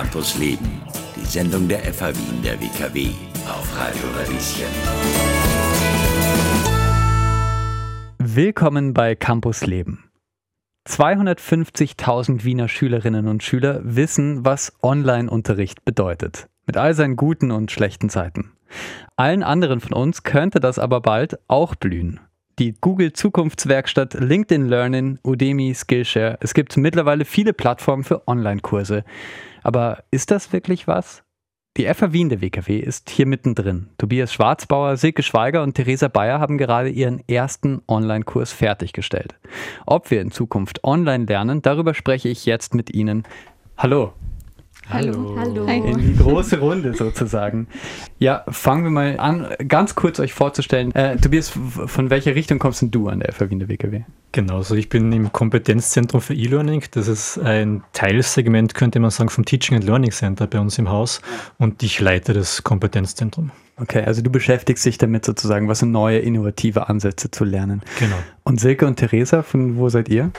Campus Leben, die Sendung der FH Wien der WKW auf Radio Radieschen. Willkommen bei Campus Leben. 250.000 Wiener Schülerinnen und Schüler wissen, was Online-Unterricht bedeutet, mit all seinen guten und schlechten Seiten. Allen anderen von uns könnte das aber bald auch blühen die Google Zukunftswerkstatt, LinkedIn Learning, Udemy, Skillshare. Es gibt mittlerweile viele Plattformen für Online-Kurse. Aber ist das wirklich was? Die FA Wien der WKW ist hier mittendrin. Tobias Schwarzbauer, Silke Schweiger und Theresa Bayer haben gerade ihren ersten Online-Kurs fertiggestellt. Ob wir in Zukunft online lernen, darüber spreche ich jetzt mit Ihnen. Hallo. Hallo. Hallo. In die große Runde sozusagen. Ja, fangen wir mal an, ganz kurz euch vorzustellen. Äh, Tobias, von welcher Richtung kommst denn du an der FAW in der WKW? Genau, also ich bin im Kompetenzzentrum für E-Learning. Das ist ein Teilsegment, könnte man sagen, vom Teaching and Learning Center bei uns im Haus. Und ich leite das Kompetenzzentrum. Okay, also du beschäftigst dich damit sozusagen, was sind neue innovative Ansätze zu lernen. Genau. Und Silke und Theresa, von wo seid ihr?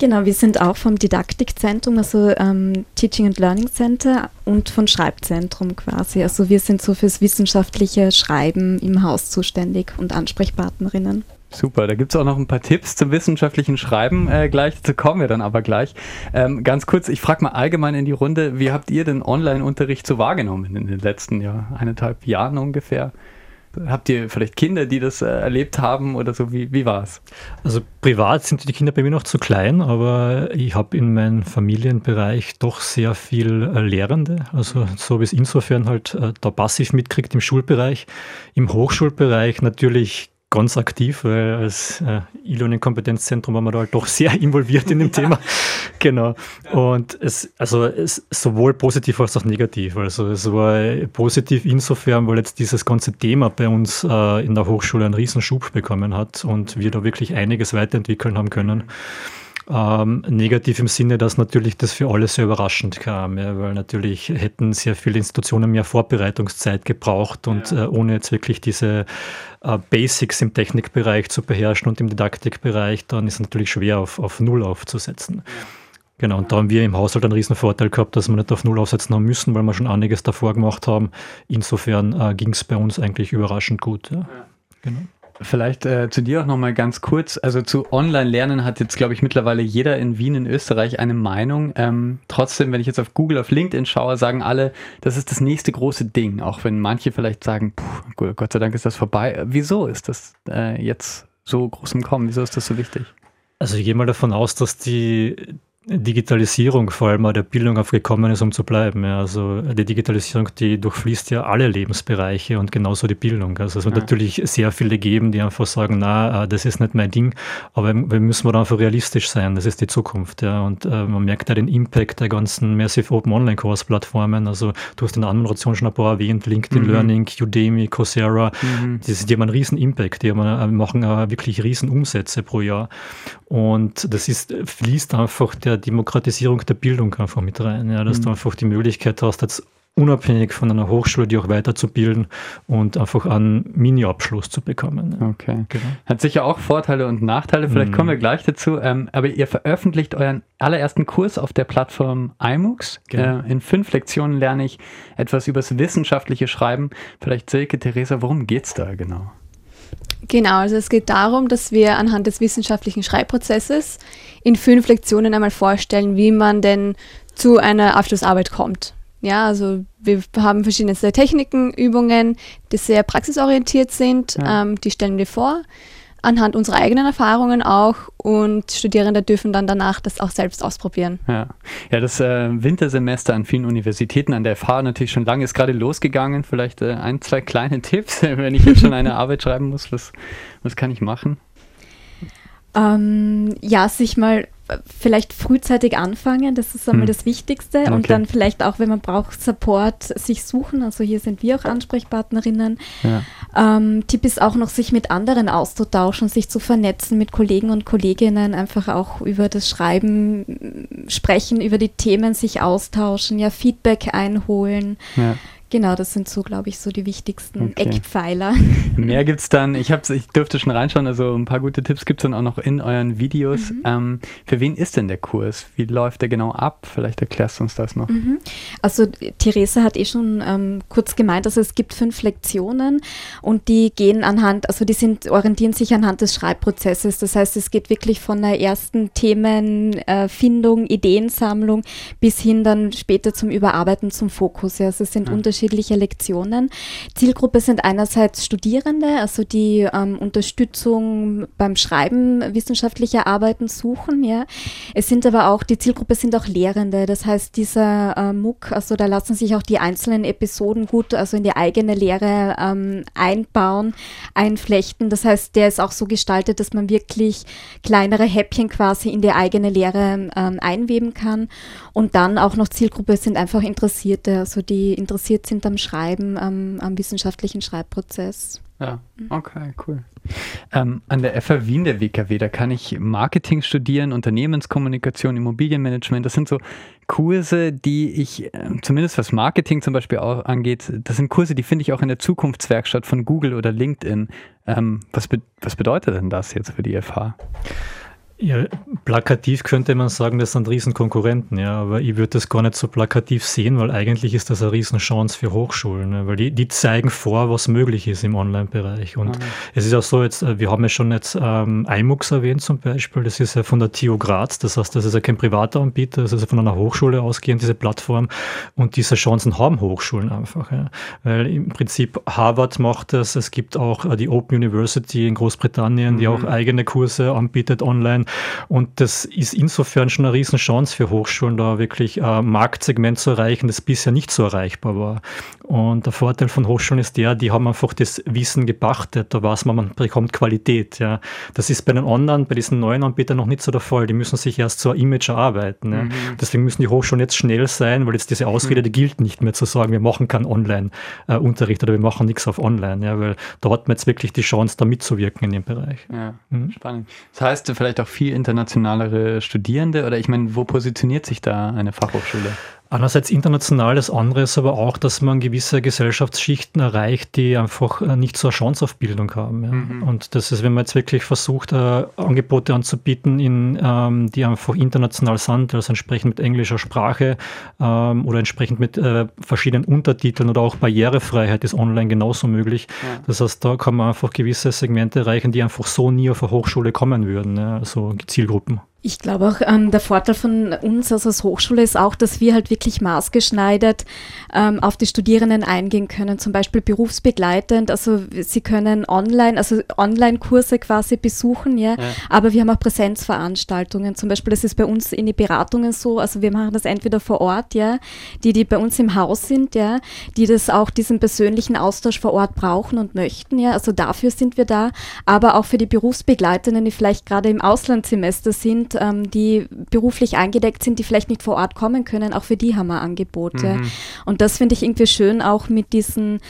Genau, wir sind auch vom Didaktikzentrum, also ähm, Teaching and Learning Center und von Schreibzentrum quasi. Also wir sind so fürs wissenschaftliche Schreiben im Haus zuständig und Ansprechpartnerinnen. Super, da gibt es auch noch ein paar Tipps zum wissenschaftlichen Schreiben. Äh, gleich dazu kommen wir dann aber gleich. Ähm, ganz kurz, ich frage mal allgemein in die Runde, wie habt ihr den Online-Unterricht so wahrgenommen in den letzten Jahr, eineinhalb Jahren ungefähr? Habt ihr vielleicht Kinder, die das äh, erlebt haben oder so? Wie, wie war es? Also privat sind die Kinder bei mir noch zu klein, aber ich habe in meinem Familienbereich doch sehr viel äh, Lehrende. Also so ich es insofern halt äh, da passiv mitkriegt im Schulbereich. Im Hochschulbereich natürlich ganz aktiv, weil als äh, E-Learning-Kompetenzzentrum waren wir da halt doch sehr involviert in dem Thema. genau. Und es, also es sowohl positiv als auch negativ. Also es war positiv insofern, weil jetzt dieses ganze Thema bei uns äh, in der Hochschule einen Riesenschub bekommen hat und wir da wirklich einiges weiterentwickeln haben können. Ähm, negativ im Sinne, dass natürlich das für alle sehr überraschend kam, ja, weil natürlich hätten sehr viele Institutionen mehr Vorbereitungszeit gebraucht und ja. äh, ohne jetzt wirklich diese äh, Basics im Technikbereich zu beherrschen und im Didaktikbereich, dann ist es natürlich schwer auf, auf Null aufzusetzen. Genau, und da haben wir im Haushalt einen riesen Vorteil gehabt, dass wir nicht auf Null aufsetzen haben müssen, weil wir schon einiges davor gemacht haben. Insofern äh, ging es bei uns eigentlich überraschend gut. Ja. Genau. Vielleicht äh, zu dir auch nochmal ganz kurz. Also zu Online-Lernen hat jetzt, glaube ich, mittlerweile jeder in Wien in Österreich eine Meinung. Ähm, trotzdem, wenn ich jetzt auf Google, auf LinkedIn schaue, sagen alle, das ist das nächste große Ding. Auch wenn manche vielleicht sagen, puh, Gott sei Dank ist das vorbei. Wieso ist das äh, jetzt so groß im Kommen? Wieso ist das so wichtig? Also ich gehe mal davon aus, dass die, Digitalisierung vor allem der Bildung aufgekommen ist, um zu bleiben. Ja, also die Digitalisierung, die durchfließt ja alle Lebensbereiche und genauso die Bildung. Also es wird ja. natürlich sehr viele geben, die einfach sagen, na, äh, das ist nicht mein Ding, aber wir müssen wir einfach realistisch sein, das ist die Zukunft. Ja. Und äh, man merkt ja den Impact der ganzen Massive Open Online Course Plattformen. Also du hast in der Anmoderation schon ein paar erwähnt, LinkedIn mhm. Learning, Udemy, Coursera, mhm. die, die haben einen riesen Impact, die haben, äh, machen wirklich riesen Umsätze pro Jahr. Und das ist, fließt einfach der Demokratisierung der Bildung einfach mit rein. Ja, dass mhm. du einfach die Möglichkeit hast, jetzt unabhängig von einer Hochschule, die auch weiterzubilden und einfach einen Mini-Abschluss zu bekommen. Okay. Genau. Hat sicher auch Vorteile und Nachteile, vielleicht mhm. kommen wir gleich dazu. Ähm, aber ihr veröffentlicht euren allerersten Kurs auf der Plattform iMoocs. Genau. Äh, in fünf Lektionen lerne ich etwas über das wissenschaftliche Schreiben. Vielleicht Silke, Theresa, worum geht es da genau? Genau, also es geht darum, dass wir anhand des wissenschaftlichen Schreibprozesses in fünf Lektionen einmal vorstellen, wie man denn zu einer Abschlussarbeit kommt. Ja, also wir haben verschiedene Techniken, Übungen, die sehr praxisorientiert sind, ja. ähm, die stellen wir vor anhand unserer eigenen Erfahrungen auch und Studierende dürfen dann danach das auch selbst ausprobieren. Ja, ja das äh, Wintersemester an vielen Universitäten an der FH natürlich schon lange ist gerade losgegangen. Vielleicht äh, ein, zwei kleine Tipps, wenn ich jetzt schon eine Arbeit schreiben muss, was, was kann ich machen? Ähm, ja, sich mal vielleicht frühzeitig anfangen, das ist einmal hm. das Wichtigste. Okay. Und dann vielleicht auch, wenn man braucht, Support sich suchen. Also hier sind wir auch Ansprechpartnerinnen. Ja. Ähm, Tipp ist auch noch, sich mit anderen auszutauschen, sich zu vernetzen mit Kollegen und Kolleginnen, einfach auch über das Schreiben sprechen, über die Themen sich austauschen, ja, Feedback einholen. Ja. Genau, das sind so, glaube ich, so die wichtigsten okay. Eckpfeiler. Mehr gibt es dann, ich, ich dürfte schon reinschauen, also ein paar gute Tipps gibt es dann auch noch in euren Videos. Mhm. Ähm, für wen ist denn der Kurs? Wie läuft der genau ab? Vielleicht erklärst du uns das noch. Mhm. Also Theresa hat eh schon ähm, kurz gemeint, also es gibt fünf Lektionen und die gehen anhand, also die sind, orientieren sich anhand des Schreibprozesses. Das heißt, es geht wirklich von der ersten Themenfindung, äh, Ideensammlung bis hin dann später zum Überarbeiten zum Fokus. Ja, also es sind ja. unterschiedliche Lektionen. Zielgruppe sind einerseits Studierende, also die ähm, Unterstützung beim Schreiben wissenschaftlicher Arbeiten suchen. Ja. Es sind aber auch, die Zielgruppe sind auch Lehrende. Das heißt, dieser äh, MOOC, also da lassen sich auch die einzelnen Episoden gut, also in die eigene Lehre ähm, einbauen, einflechten. Das heißt, der ist auch so gestaltet, dass man wirklich kleinere Häppchen quasi in die eigene Lehre ähm, einweben kann. Und dann auch noch Zielgruppe sind einfach Interessierte, also die interessiert sind am Schreiben, am, am wissenschaftlichen Schreibprozess. Ja, mhm. okay, cool. Ähm, an der FH Wien der WKW, da kann ich Marketing studieren, Unternehmenskommunikation, Immobilienmanagement. Das sind so Kurse, die ich, äh, zumindest was Marketing zum Beispiel auch angeht, das sind Kurse, die finde ich auch in der Zukunftswerkstatt von Google oder LinkedIn. Ähm, was, be was bedeutet denn das jetzt für die FH? Ja, plakativ könnte man sagen, das sind Riesenkonkurrenten, ja, aber ich würde das gar nicht so plakativ sehen, weil eigentlich ist das eine Riesenchance für Hochschulen, ne, weil die, die zeigen vor, was möglich ist im Online-Bereich. Und mhm. es ist auch so, jetzt, äh, wir haben ja schon jetzt ähm, iMux erwähnt zum Beispiel, das ist ja von der TU Graz, das heißt, das ist ja kein privater Anbieter, das ist ja von einer Hochschule ausgehend, diese Plattform. Und diese Chancen haben Hochschulen einfach, ja, weil im Prinzip Harvard macht das, es gibt auch äh, die Open University in Großbritannien, mhm. die auch eigene Kurse anbietet online. Und das ist insofern schon eine Riesenchance für Hochschulen, da wirklich ein Marktsegment zu erreichen, das bisher nicht so erreichbar war. Und der Vorteil von Hochschulen ist der, die haben einfach das Wissen gepachtet, da weiß man, man bekommt Qualität. Ja. Das ist bei den Online, bei diesen neuen Anbietern noch nicht so der Fall. Die müssen sich erst so ein Image erarbeiten. Ja. Mhm. Deswegen müssen die Hochschulen jetzt schnell sein, weil jetzt diese Ausrede, mhm. die gilt nicht mehr zu sagen, wir machen keinen Online-Unterricht oder wir machen nichts auf Online, ja, weil da hat man jetzt wirklich die Chance, da mitzuwirken in dem Bereich. Ja, mhm. spannend. Das heißt, vielleicht auch viel internationalere Studierende oder ich meine, wo positioniert sich da eine Fachhochschule? Einerseits international, das andere ist aber auch, dass man gewisse Gesellschaftsschichten erreicht, die einfach äh, nicht so eine Chance auf Bildung haben. Ja. Mhm. Und das ist, wenn man jetzt wirklich versucht, äh, Angebote anzubieten, in, ähm, die einfach international sind, also entsprechend mit englischer Sprache ähm, oder entsprechend mit äh, verschiedenen Untertiteln oder auch Barrierefreiheit ist online genauso möglich. Ja. Das heißt, da kann man einfach gewisse Segmente erreichen, die einfach so nie auf eine Hochschule kommen würden, ja, also Zielgruppen. Ich glaube auch, ähm, der Vorteil von uns also als Hochschule ist auch, dass wir halt wirklich maßgeschneidert ähm, auf die Studierenden eingehen können, zum Beispiel berufsbegleitend. Also sie können online, also Online-Kurse quasi besuchen, ja, ja, aber wir haben auch Präsenzveranstaltungen. Zum Beispiel, das ist bei uns in die Beratungen so, also wir machen das entweder vor Ort, ja, die, die bei uns im Haus sind, ja, die das auch diesen persönlichen Austausch vor Ort brauchen und möchten, ja, also dafür sind wir da, aber auch für die Berufsbegleitenden, die vielleicht gerade im Auslandssemester sind, sind, ähm, die beruflich eingedeckt sind, die vielleicht nicht vor Ort kommen können, auch für die haben wir Angebote. Mhm. Und das finde ich irgendwie schön, auch mit diesen,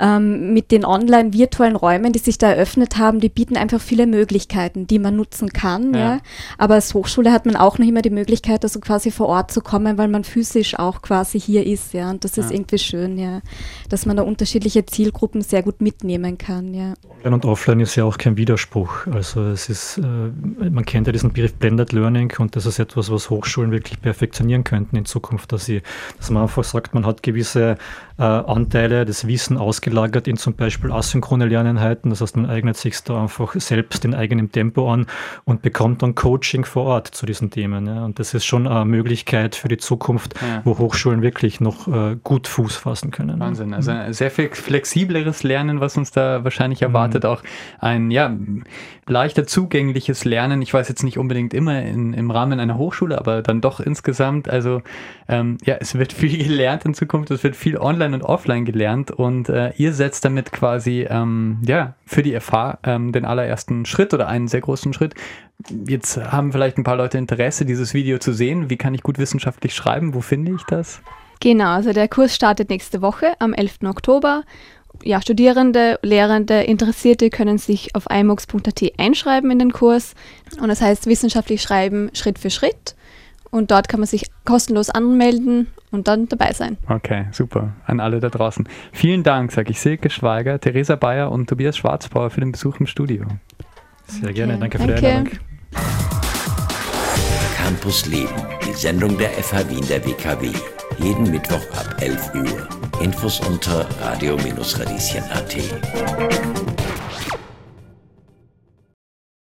ähm, mit den online virtuellen Räumen, die sich da eröffnet haben, die bieten einfach viele Möglichkeiten, die man nutzen kann. Ja. ja. Aber als Hochschule hat man auch noch immer die Möglichkeit, also quasi vor Ort zu kommen, weil man physisch auch quasi hier ist. Ja. Und das ja. ist irgendwie schön, ja, dass man da unterschiedliche Zielgruppen sehr gut mitnehmen kann. Ja. Online und offline ist ja auch kein Widerspruch. Also es ist, äh, man kennt ja diesen Begriff Blended Learning und das ist etwas, was Hochschulen wirklich perfektionieren könnten in Zukunft, dass, sie, dass man einfach sagt, man hat gewisse äh, Anteile des Wissen ausgelagert in zum Beispiel asynchrone Lerneinheiten. Das heißt, man eignet sich da einfach selbst in eigenem Tempo an und bekommt dann Coaching vor Ort zu diesen Themen. Ja. Und das ist schon eine Möglichkeit für die Zukunft, ja. wo Hochschulen wirklich noch äh, gut Fuß fassen können. Wahnsinn. Also ein sehr viel flexibleres Lernen, was uns da wahrscheinlich erwartet. Mhm. Auch ein ja, leichter zugängliches Lernen. Ich weiß jetzt nicht unbedingt immer in, im Rahmen einer Hochschule, aber dann doch insgesamt. Also ähm, ja, es wird viel gelernt in Zukunft. Es wird viel online online und offline gelernt und äh, ihr setzt damit quasi ähm, ja für die FH ähm, den allerersten Schritt oder einen sehr großen Schritt. Jetzt haben vielleicht ein paar Leute Interesse, dieses Video zu sehen. Wie kann ich gut wissenschaftlich schreiben? Wo finde ich das? Genau, also der Kurs startet nächste Woche am 11. Oktober. Ja, Studierende, Lehrende, Interessierte können sich auf imux.at einschreiben in den Kurs. Und das heißt wissenschaftlich schreiben Schritt für Schritt. Und dort kann man sich kostenlos anmelden und dann dabei sein. Okay, super. An alle da draußen. Vielen Dank, sage ich Silke Schweiger, Theresa Bayer und Tobias Schwarzbauer für den Besuch im Studio. Sehr gerne, danke, danke. für die Einladung. Campus Leben, die Sendung der FH Wien der WKW. Jeden Mittwoch ab 11 Uhr. Infos unter radio-radieschen.at.